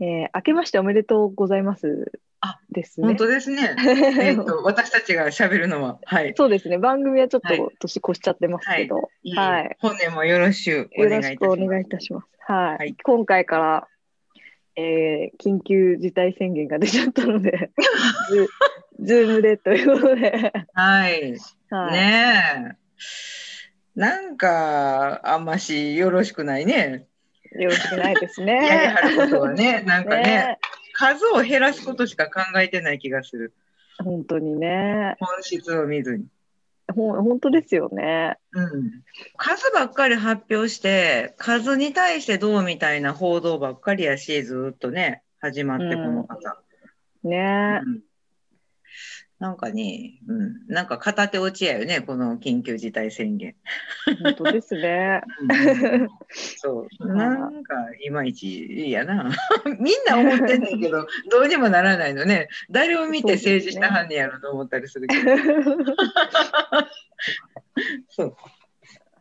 えー、明けましておめでとうございます。あですね本。当ですね。えっと、私たちが喋るのは、はい。そうですね。番組はちょっはいと年越しちゃってますけど、いいはい本年もよろしくおよ願いいたします。ろしくお願いいたします。はい。はい今回から、えー緊急事態宣言が出ちゃったので、ズズームでということで、はい。はい、ねえ。なんか、あんましよろしくないね。よろしくないですやりね。はることはね、なんかねね数を減らすことしか考えてない気がする。本当にね。本質を見ずに。ほん本当ですよね。うん、数ばっかり発表して数に対してどうみたいな報道ばっかりやしずっとね始まってこの方、ね。うんなんかね、うん、なんか片手落ちやよねこの緊急事態宣言、本当ですね。うん。そう。なんかいまいちいいやな。みんな思ってんねんけどどうにもならないのね。誰を見て政治したはんねやろと思ったりするけど。そう。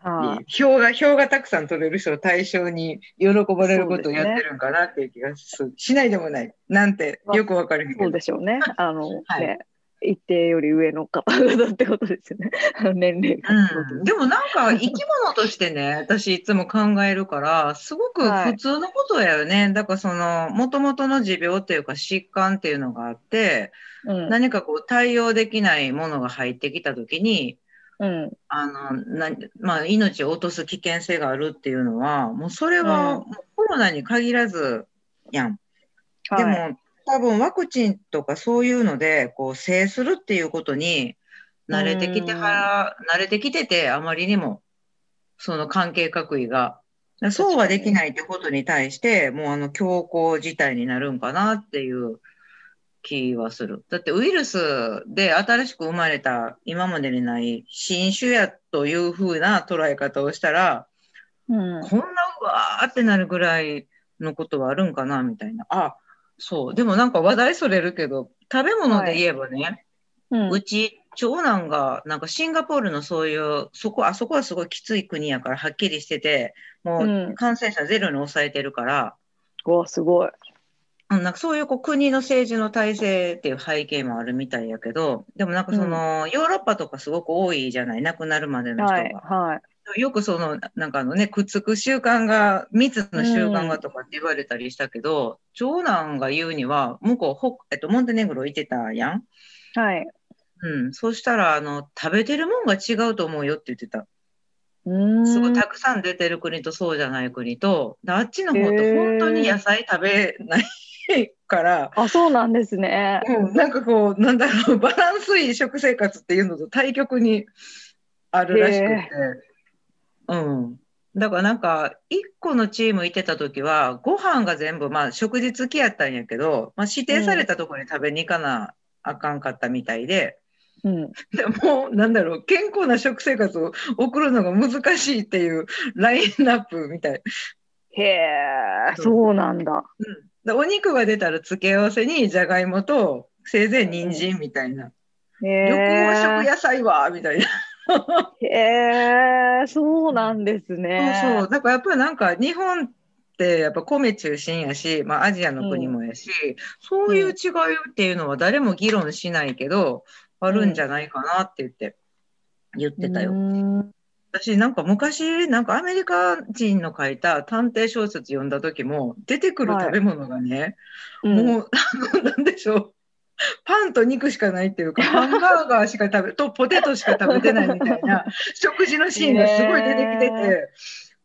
はい票が票がたくさん取れる人を対象に喜ばれることをやってるんかなっていう気がする。しないでもない。なんてよくわかるけど。そうでしょうね。あの、はい。ね、一定より上の方々ってことですよね。年齢が。うん、でもなんか 生き物としてね私いつも考えるからすごく普通のことやよね、だからそのもともとの持病っていうか疾患っていうのがあってうん。何かこう対応できないものが入ってきた時にうん。あのな、まあ、命を落とす危険性があるっていうのはもうそれはコロナに限らずやん。でも、はい多分ワクチンとかそういうのでこう制するっていうことに慣れてきては慣れてきててあまりにもその関係各位がそうはできないってことに対してもうあの強行事態になるんかなっていう気はする。だってウイルスで新しく生まれた今までにない新種やというふうな捉え方をしたらうん。こんなうわーってなるぐらいのことはあるんかなみたいな。あそう。でもなんか話題それるけど、食べ物で言えばね、うんうち、長男が、なんかシンガポールのそういう、そこ、あそこはすごいきつい国やからはっきりしてて、もううん感染者ゼロに抑えてるから、うわ、すごい。うん、なんかそういうこう国の政治の体制っていう背景もあるみたいやけど、でもなんかその、ヨーロッパとかすごく多いじゃない、亡くなるまでの人が。はい。はい。よくその、なんかあのね、くっつく習慣が、密の習慣がとかって言われたりしたけど、長男が言うには、向こう、ほえっと、モンテネグロ行ってたやん？はい。うん。そしたら、あの、食べてるもんが違うと思うよって言ってた。すごいたくさん出てる国とそうじゃない国と、であっちの方って本当に野菜食べないから、あ、そうなんですね。うん、なんかこう、なんだろう、バランスいい食生活っていうのと対極にあるらしくてへ、うん。だからなんか、一個のチーム行ってた時は、ご飯が全部、まあ食事付きやったんやけど、まあ指定されたところに食べに行かなあかんかったみたいで、うん。でもう、なんだろう、健康な食生活を送るのが難しいっていうラインナップみたい。へえ、そうなんだ。でお肉が出たら付け合わせにじゃがいもと、せいぜい人参みたいな。へ緑黄色え。野菜はみたいな。へえ、そうなんですね。そうそう。だからやっぱりなんか日本ってやっぱ米中心やし、まあアジアの国もやし、そういう違いっていうのは誰も議論しないけど、あるんじゃないかなって言って、言ってたよ。私なんか昔、なんかアメリカ人の書いた探偵小説読んだ時も、出てくる食べ物がね、うんもう、あの、なんでしょう。パンと肉しかないっていうか、ハンバーガーしか食べ、とポテトしか食べてないみたいな 食事のシーンがすごい出てきてて、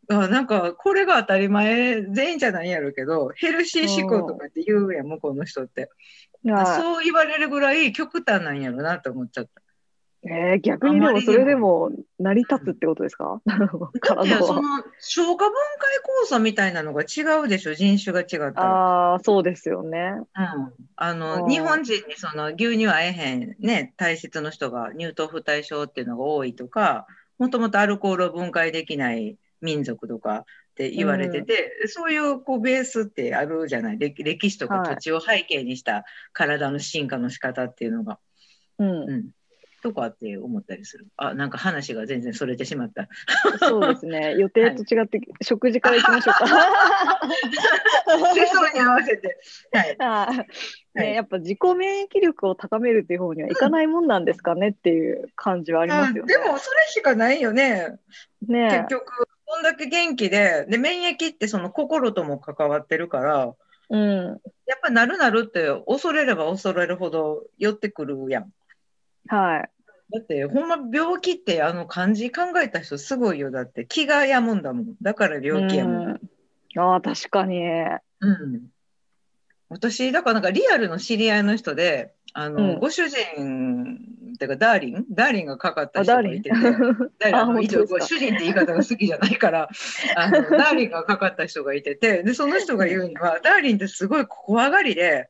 あなんかこれが当たり前全員じゃないやろうけどヘルシー思考とかって言うやん向こうの人って。そう言われるぐらい極端なんやろなと思っちゃったえー、逆にでもそれでも成り立つってことですか？だって体は。その消化分解酵素みたいなのが違うでしょ？人種が違ったら。ああ、そうですよね。うん、ああのー。日本人にその牛乳合えへん、ね、体質の人が乳糖不対症っていうのが多いとかもともとアルコールを分解できない民族とかって言われてて、そういうこうベースってあるじゃない？歴歴史とかはい。土地を背景にした体の進化の仕方っていうのが、うん。う。ん、とかって思ったりする。あなんか話が全然それてしまった。そうですね。予定と違って、食事からいきましょうか。世相に合わせて、はい、あー。はい。ね、やっぱ自己免疫力を高めるっていう方にはいかないもんなんですかねっていう感じはありますよね。でもそれしかないよね。ね。結局こんだけ元気で。で免疫ってその心とも関わってるからうん。やっぱなるなるって恐れれば恐れるほど寄ってくるやん。はい。だってほんま病気ってあの漢字考えた人すごいよ。だって気が病むんだもん。だから病気やもん、うん。ああ、確かに。うん。私だからなんかリアルの知り合いの人であの、うん。ご主人っていうかダーリン？ダーリンがかかった人がいてて。ダーリン 主人って言い方が好きじゃないから あのダーリンがかかった人がいてて。でその人が言うには ダーリンってすごい怖がりで。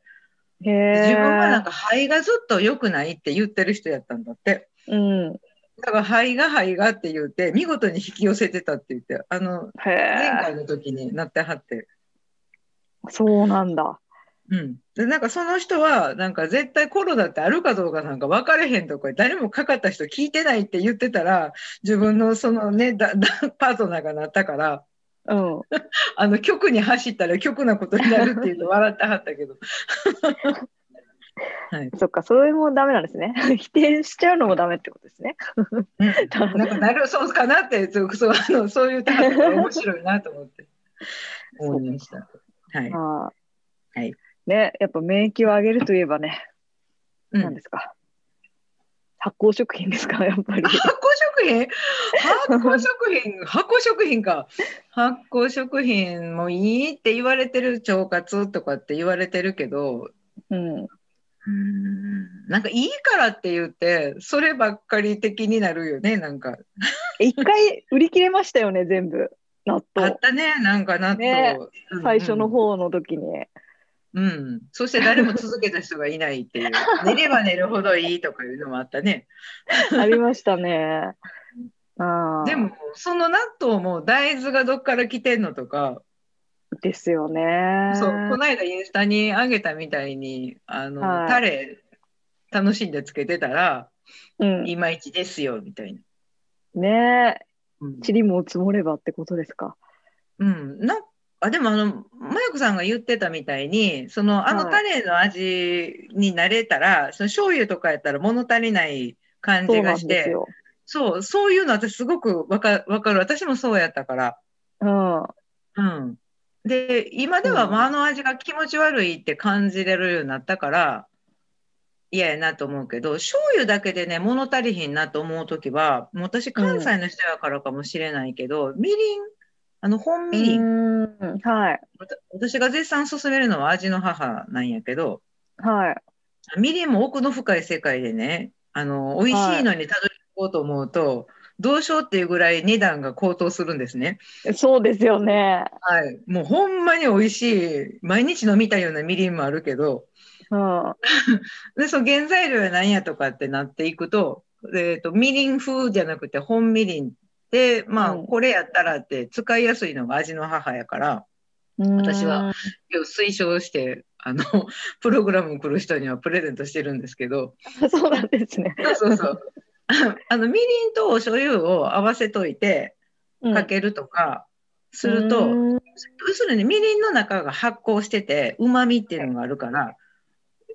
自分はなんか肺がずっと良くないって言ってる人やったんだってうん。だから肺が肺がって言って見事に引き寄せてたって言ってあのへ前え。回の時になってはって。そうなんだ。うん、でなんかその人はなんか絶対コロナってあるかどうかなんか分かれへんとか誰もかかった人聞いてないって言ってたら自分のそのねだだパートナーがなったからうん。あの局に走ったら局なことになるって言うと笑ってはったけどはい、そっか、それもダメなんですね。否定しちゃうのもダメってことですね。うん、なんかなるそうかなってそうそうあのそういうターンが面白いなと思って 思いました。はい、はいね、やっぱ免疫を上げるといえばね、うん何ですか？発酵食品ですか、やっぱり。発酵食品？発酵食品？発酵食品か発酵食品もいいって言われてる腸活とかって言われてるけどうん。なんかいいからって言ってそればっかり的になるよねなんか一回売り切れましたよね、全部。納あ豆っ。たねなんか納豆、ねうん最初の方の時に。うん、そして誰も続けた人がいないっていう 寝れば寝るほどいいとかいうのもあったねありましたね。あ ーでもその納豆も大豆がどっから来てんのとかですよね。そうこの間インスタに上げたみたいにあの、はいタレ楽しんでつけてたらうん、いまいちですよみたいな。ねえ、うん塵も積もればってことですか？うん、なあでもあのマヤ子さんが言ってたみたいにそのあのはいタレの味に慣れたら、その醤油とかやったら物足りない感じがして。そうそういうの私すごくわかわかる私もそうやったから。うん。うん、で今ではうああの味が気持ち悪いって感じれるようになったから嫌やなと思うけど醤油だけでね物足りひんなと思う時はもう私関西の人やからかもしれないけど、みりんあの本みりん、はい。私が絶賛勧めるのは味の母なんやけどはい。みりんも奥の深い世界でねあの美味しいのにたどり着こうと思うと、どうしようっていうぐらい値段が高騰するんですね。そうですよね。はい、もうほんまに美味しい毎日飲みたいようなみりんもあるけどうん。でその原材料は何やとかってなっていくと,、えー、とみりん風じゃなくて本みりんでまあ、うんこれやったらって使いやすいのが味の母やから私は推奨してあの プログラム来る人にはプレゼントしてるんですけどうん。そうなんですね。そうそう あのみりんとお醤油を合わせといてかけるとかすると、うん。要するにみりんの中が発酵しててうまみっていうのがあるから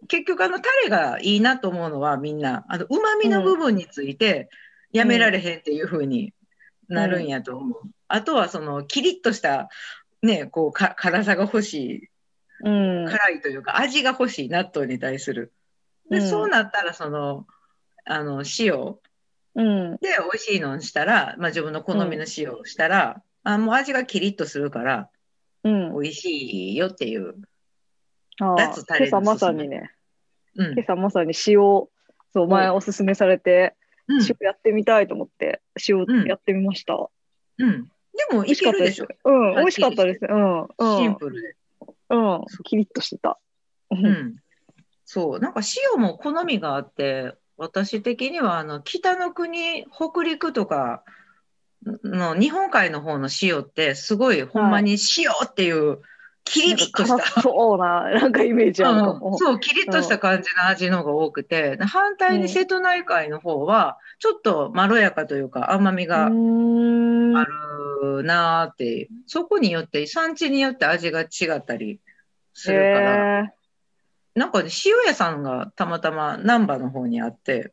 結局あのタレがいいなと思うのはみんなあのうまみの部分についてやめられへんっていう風になるんやと思う、あとはそのキリッとしたねこうか辛さが欲しうん。い辛いというか味が欲しい納豆に対する。で、うん。そうなったらそのあの塩うん。で美味しいのにしたら、まあ、自分の好みの塩をしたら、あもう味がキリッとするからうん。美味しいよっていう、ああ脱タレの今朝まさにね、うん今朝まさに塩、そう、前うんおすすめされて、うん塩やってみたいと思って、塩うんやってみました。うん。でも、美味いしかったですけるでしょ。。うん、はい美味しかったです。うん、うん、シンプルで。うん、キリッとしてた。う、うんん。そう。なんか塩も好みがあって、私的には、あの、北の国、北陸とかの日本海の方の塩って、すごい、ほんまに塩っていう、キリッとした。そうな、なんかイメージあるかも。うんそう、キリッとした感じの味の方が多くて、で反対に瀬戸内海の方は、ちょっとまろやかというか、甘みがうーん。あるなーってそこによって、産地によって味が違ったりするから、へなんかね、塩屋さんがたまたま難波の方にあって。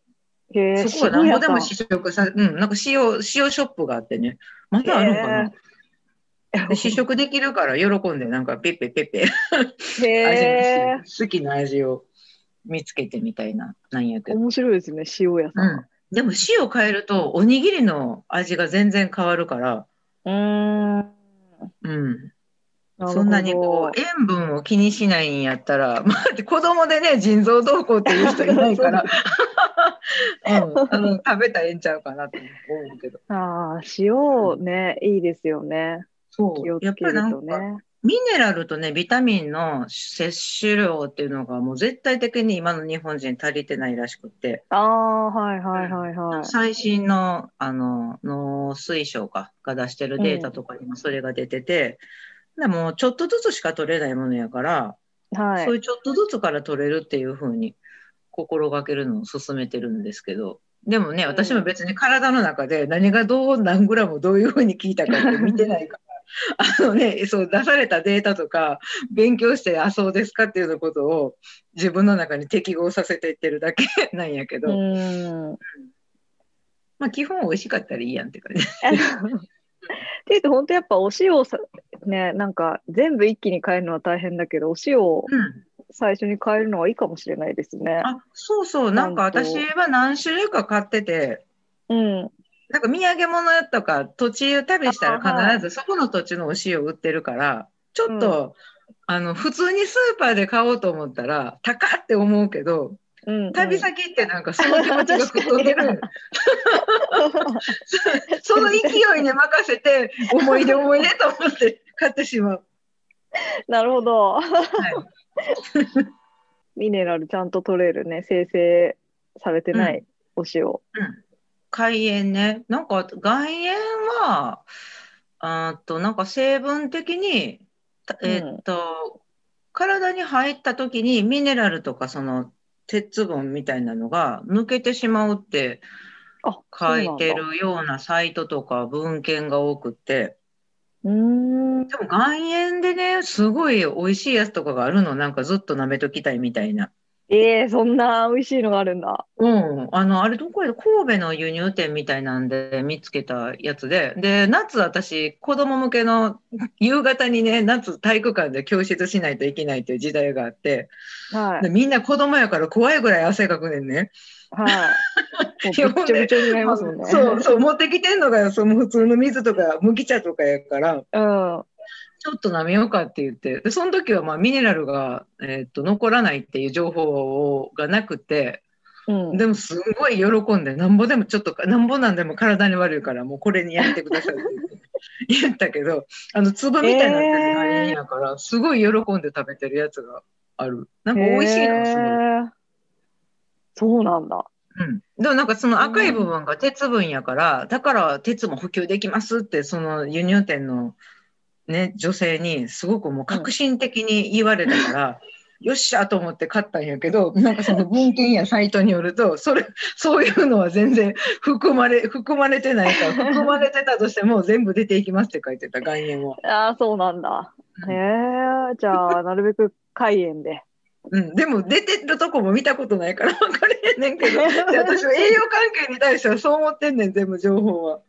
そこはなんぼでも渋試食さ、うん、なんか塩、塩ショップがあってね、まだあるんかな。試食できるから喜んで、なんかペッペペッペ好きな味を見つけてみたいな、なんやけど。面白いですね、塩屋さ。うんん。でも塩変えると、おにぎりの味が全然変わるから、うーん。そんなにこう、塩分を気にしないんやったら、まあ、子供でね、腎臓どうこうっていう人いないから、うん、あの食べたらええんちゃうかなと思うけど。ああ、塩ね、いいですよね。そう。やっぱりなんか。ミネラルとね、ビタミンの摂取量っていうのがもう絶対的に今の日本人足りてないらしくって、ああ、はいはいはいはい。最新のあの農水省かが出してるデータとかにもそれが出てて、でもちょっとずつしか取れないものやから、はいそういうちょっとずつから取れるっていうふうに心がけるのを勧めてるんですけど、でもね、うん私も別に体の中で何がどう何グラムどういうふうに効いたかって見てないから、あのね、そう出されたデータとか勉強して、あ、そうですかっていうようなことを自分の中に適合させていってるだけ なんやけど、うーん。まあ基本美味しかったらいいやんって感じ。っていうと、本当やっぱお塩をさ、ね、なんか全部一気に変えるのは大変だけど、お塩をうん。最初に変えるのはいいかもしれないですね。あ、そうそう、なんか私は何種類か買ってて、うん。なんか土産物とか土地旅したら必ずそこの土地のお塩売ってるから、ちょっと、あの、普通にスーパーで買おうと思ったら、高って思うけど、うん、旅先ってなんかその気持ちが吹っ飛んでる。その勢いに任せて、思い出思い出と思って買ってしまう。なるほど。はい。ミネラルちゃんと取れるね、生成されてないお塩。うん。海塩ね。なんか岩塩は、あと、なんか成分的に、たえーっと、体に入った時にミネラルとかその鉄分みたいなのが抜けてしまうってあ、書いてるようなサイトとか文献が多くって、そうん。でも岩塩でね、すごい美味しいやつとかがあるの、なんかずっと舐めときたいみたいな。えー、そんな美味しいのがあるんだ。うん、あの、あれどこや？神戸の輸入店みたいなんで見つけたやつで、で、夏私、子供向けの夕方にね、夏体育館で教室しないといけないという時代があって、はい。でみんな子供やから怖いぐらい汗かくねんね。はい。もうびっちょびちょになりますもんね。そう、そう、持ってきてんのが、その普通の水とか麦茶とかやから、うん。ちょっと舐めようかって言って、でその時はまあミネラルが、えーっと残らないっていう情報がなくて、うん。でもすごい喜んで、なんぼでもちょっと、なんぼなんでも体に悪いから、もうこれにやってくださいって言っ たけど、あの粒みたいになってる概念やから、すごい喜んで食べてるやつがある。なんか美味しいのすごい。そうなんだ。うん、でもなんかその赤い部分が鉄分やから、だから鉄も補給できますって、その輸入店のね、女性にすごくもう革新的に言われたから、よっしゃと思って買ったんやけど、なんかその文献やサイトによると、それ、そういうのは全然含まれ、含まれてないから、含まれてたとしても全部出ていきますって書いてた概念は。ああ、そうなんだ。うんへえ、じゃあ、なるべく海塩で。うん、でも出てるとこも見たことないから分かれへんねんけど、で私は栄養関係に対してはそう思ってんねん、全部情報は。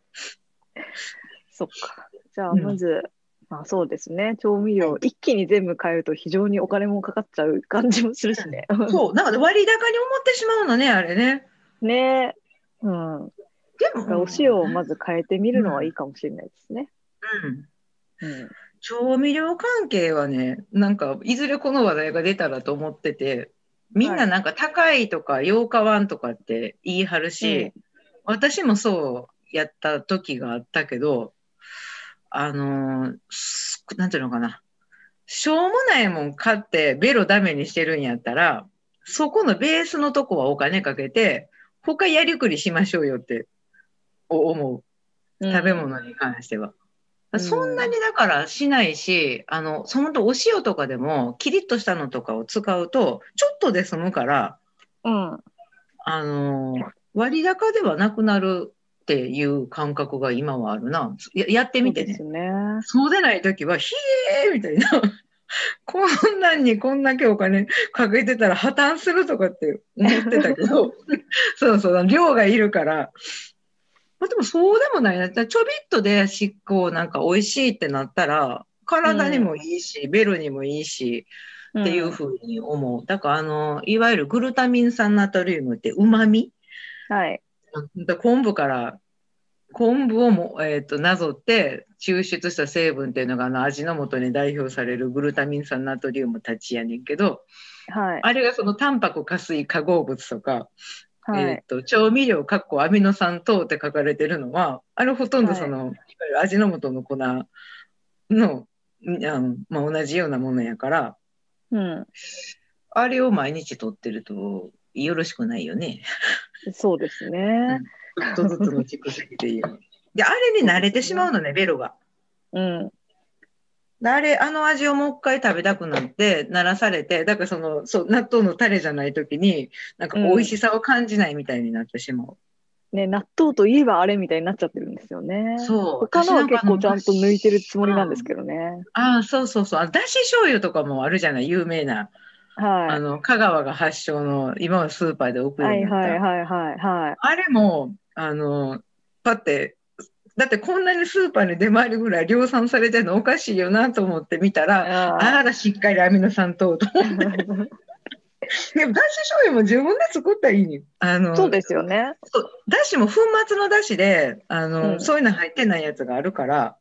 そっか。じゃあ、うんまず、まあそうですね。調味料、一気に全部変えると非常にお金もかかっちゃう感じもするしね。そう、なんか 割高に思ってしまうのね、あれね。ねえ。うん。でも、お塩をまず変えてみるのはいいかもしれないですね。うん、うん。調味料関係はね、なんか、いずれこの話題が出たらと思ってて、みんななんか高いとか、洋化湾とかって言い張るし、私もそうやった時があったけど、あのなんていうのかな。しょうもないもん買ってベロダメにしてるんやったら、そこのベースのとこはお金かけて、他やりくりしましょうよってお思う。食べ物に関しては。うんそんなにだからしないし、あの、そのとお塩とかでも、キリッとしたのとかを使うと、ちょっとで済むから、うん。あの、割高ではなくなるっていう感覚が今はあるな。ややってみてねそうです。ね。そうでないときは、ひえーみたいな。こんなんにこんだけお金かけてたら破綻するとかって思ってたけど、そうそう、量がいるから。まあ、でもそうでもないな。ちょびっとで執行なんか美味しいってなったら、体にもいいし、ベロにもいいし、っていうふうに思う。だから、あの、いわゆるグルタミン酸ナトリウムって旨味はい。昆布から昆布をも、えー、となぞって抽出した成分っていうのがあの味の素に代表されるグルタミン酸ナトリウムたちやねんけどはい。あれがそのタンパク加水化合物とか、はい。えー、と調味料かっこアミノ酸等って書かれてるのはあれほとんどその、い、わゆる味の素の粉のあの、まあ、同じようなものやからうん。あれを毎日取ってるとよろしくないよね。そうですね。ちょっとずつの蓄積でいう。で、あれに慣れてしまうのね、ベロが。うん。であれ、あの味をもう一回食べたくなって、鳴らされて、だからその、そう、納豆のタレじゃないときに、なんか美味しさを感じないみたいになってしまう。ね、納豆といえばあれみたいになっちゃってるんですよね。そう。他のは結構ちゃんと抜いてるつもりなんでですけどね。ああ、そうそうそう。あだし醤油とかもあるじゃない、有名な。あはの、香川が発祥の、今はスーパーで送い。るよ。はいはいはいはいはい。あれも、あの、パって、だってこんなにスーパーに出回るぐらい量産されてるのおかしいよなと思って見たら、ああら、しっかりアミノ酸等と思って。ー でも、だし醤油も自分で作ったらいいに。あの、そうですよね。だしも粉末のだしで、あの、うんそういうの入ってないやつがあるから、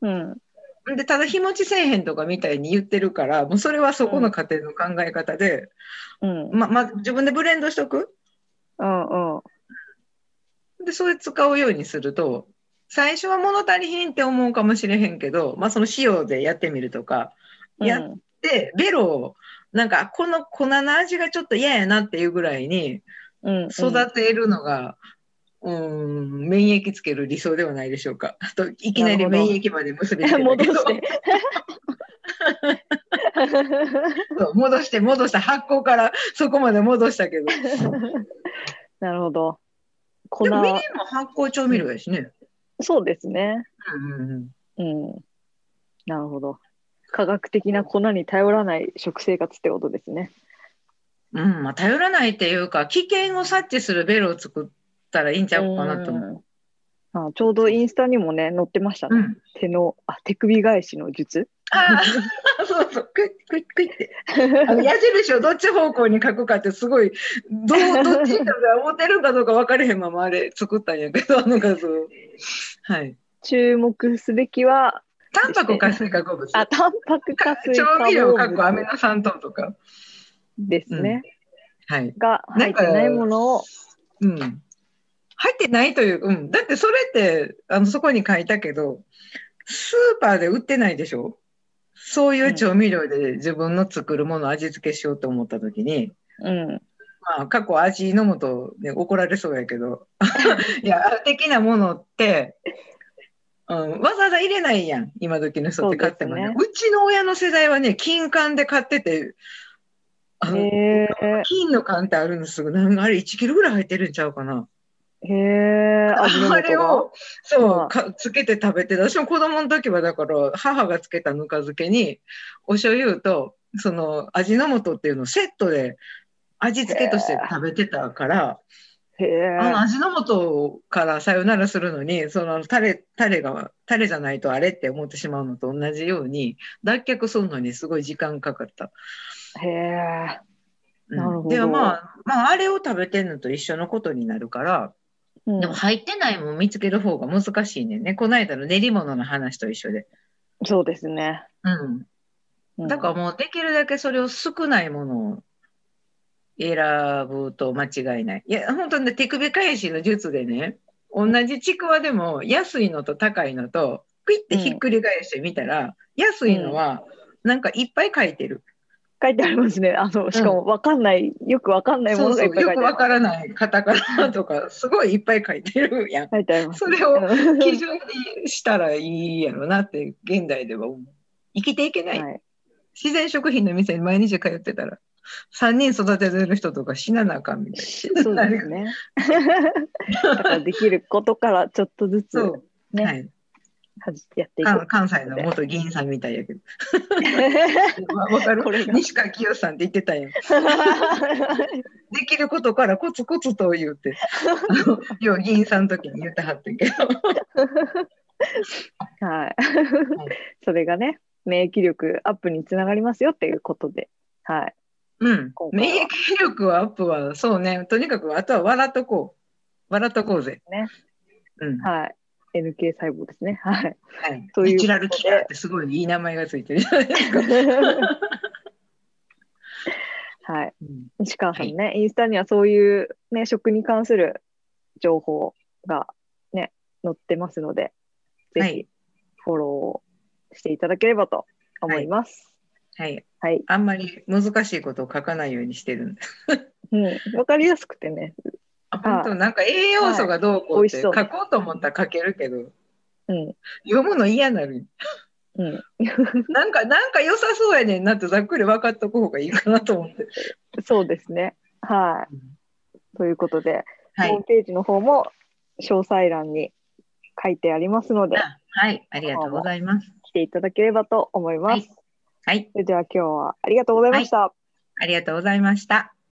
うん。で、ただ日持ちせえへんとかみたいに言ってるから、もうそれはそこの家庭の考え方で、うん。ま、ま、自分でブレンドしとく？うんうん。で、それ使うようにすると、最初は物足りひんって思うかもしれへんけど、まあその塩でやってみるとか、やっで、ベロを、なんか、この粉の味がちょっと嫌やなっていうぐらいにうん。育てるのが、うん、免疫つける理想ではないでしょうか。といきなり免疫まで結びつけたけど戻して。戻して、戻した、発酵からそこまで戻したけど。なるほど。粉でもみりんも発酵調味料やしね。そうですね。うんうんうんうん。なるほど。科学的な粉に頼らない食生活ってことですね。うん、まあ、頼らないっていうか、危険を察知するベロを作ったらいいんちゃうかなと思う。うんあちょうどインスタにもね、載ってましたね。うん。手の、あ、手首返しの術。ああ、そうそう、クイックイックイって。あの矢印をどっち方向に書くかってすごい、どう、どっちかが思ってるかどうか分かれへんままあれ作ったんやけど、あの画像。はい。注目すべきは、タンパク活性化合物。あ、タンパク化水調化味料合かっこアミ物ノ酸等とか。ですね。はい。が入ってないものを、うん。入ってないという、うん。だってそれって、あの、そこに書いたけど、スーパーで売ってないでしょ？そういう調味料で自分の作るものを味付けしようと思ったときに、うん。まあ、過去味の素で怒られそうやけど、いや、的なものって、うん、わざわざ入れないやん、今時の人って買ってもね。そううちの親の世代はね、金柑で買ってて、あの金の缶ってあるんですなんかあれ1キロぐらい入ってるんちゃうかな。へえ、あれ。を、そうは、かつけて食べてた。私も子供の時はだから、母がつけたぬか漬けに、お醤油と、その味の素っていうのをセットで味付けとして食べてたから、あの味の素からさよならするのに、そのタレ、タレが、タレじゃないとあれって思ってしまうのと同じように、脱却するのにすごい時間かかった。へえ、うんなるほどでもまあ、まあ、あれを食べてんのと一緒のことになるから、うんでも入ってないもん見つける方が難しいねんね。この間の練り物の話と一緒で。そうですね。うん。うんだからもうできるだけそれを少ないものを選ぶと間違いない。いや、本当にね、手首返しの術でね、同じちくわでも安いのと高いのとクイってひっくり返してみたら、安いのはなんかいっぱい書いてる。書いてありますね。あの、しかもわかんない、よくわかんないもそうそのがいうっぱい書いてある。よくわからないカタカナとかすごいいっぱい書いてるやん。書いてあります。それをうん基準にしたらいいやろなって現代では思う。生きていけない。はい。自然食品の店に毎日通ってたら3人育ててる人とか死ななあかんみたいそうですね。だからできることからちょっとずつな。そう。ねはい。やっていこ関西の元議員さんみたいやけど。わ わかる？これが西川きよしさんって言ってたやん。できることからコツコツと言うて、あ の要は議員さんの時に言ってはってんけど。はい。それがね、免疫力アップにつながりますよっていうことで、はい。うん免疫力アップは、そうね。とにかく、あとは笑っとこう。笑っとこうぜ。ね。うん。はい。NK 細胞ですね。はい。はい。というナチュラルキラーってすごいいい名前がついてるじゃないですか。はい。うん西川さんね、インスタにはそういうね、食に関する情報がね、載ってますので、ぜひはいフォローしていただければと思います。はい。はい。あんまり難しいことを書かないようにしてるんです。うん。わかりやすくてね。あ本当なんか栄養素がどうこうって書こうと思ったら書けるけど、うん。読むの嫌になる。うん。なんか、なんか良さそうやねんなってざっくり分かっとく方がいいかなと思って。そうですね。はい。ということで、はいホーム。ページの方も詳細欄に書いてありますので、あはい。ありがとうございます。来ていただければと思います。はいはい。それでは今日はありがとうございました。ありがとうございました。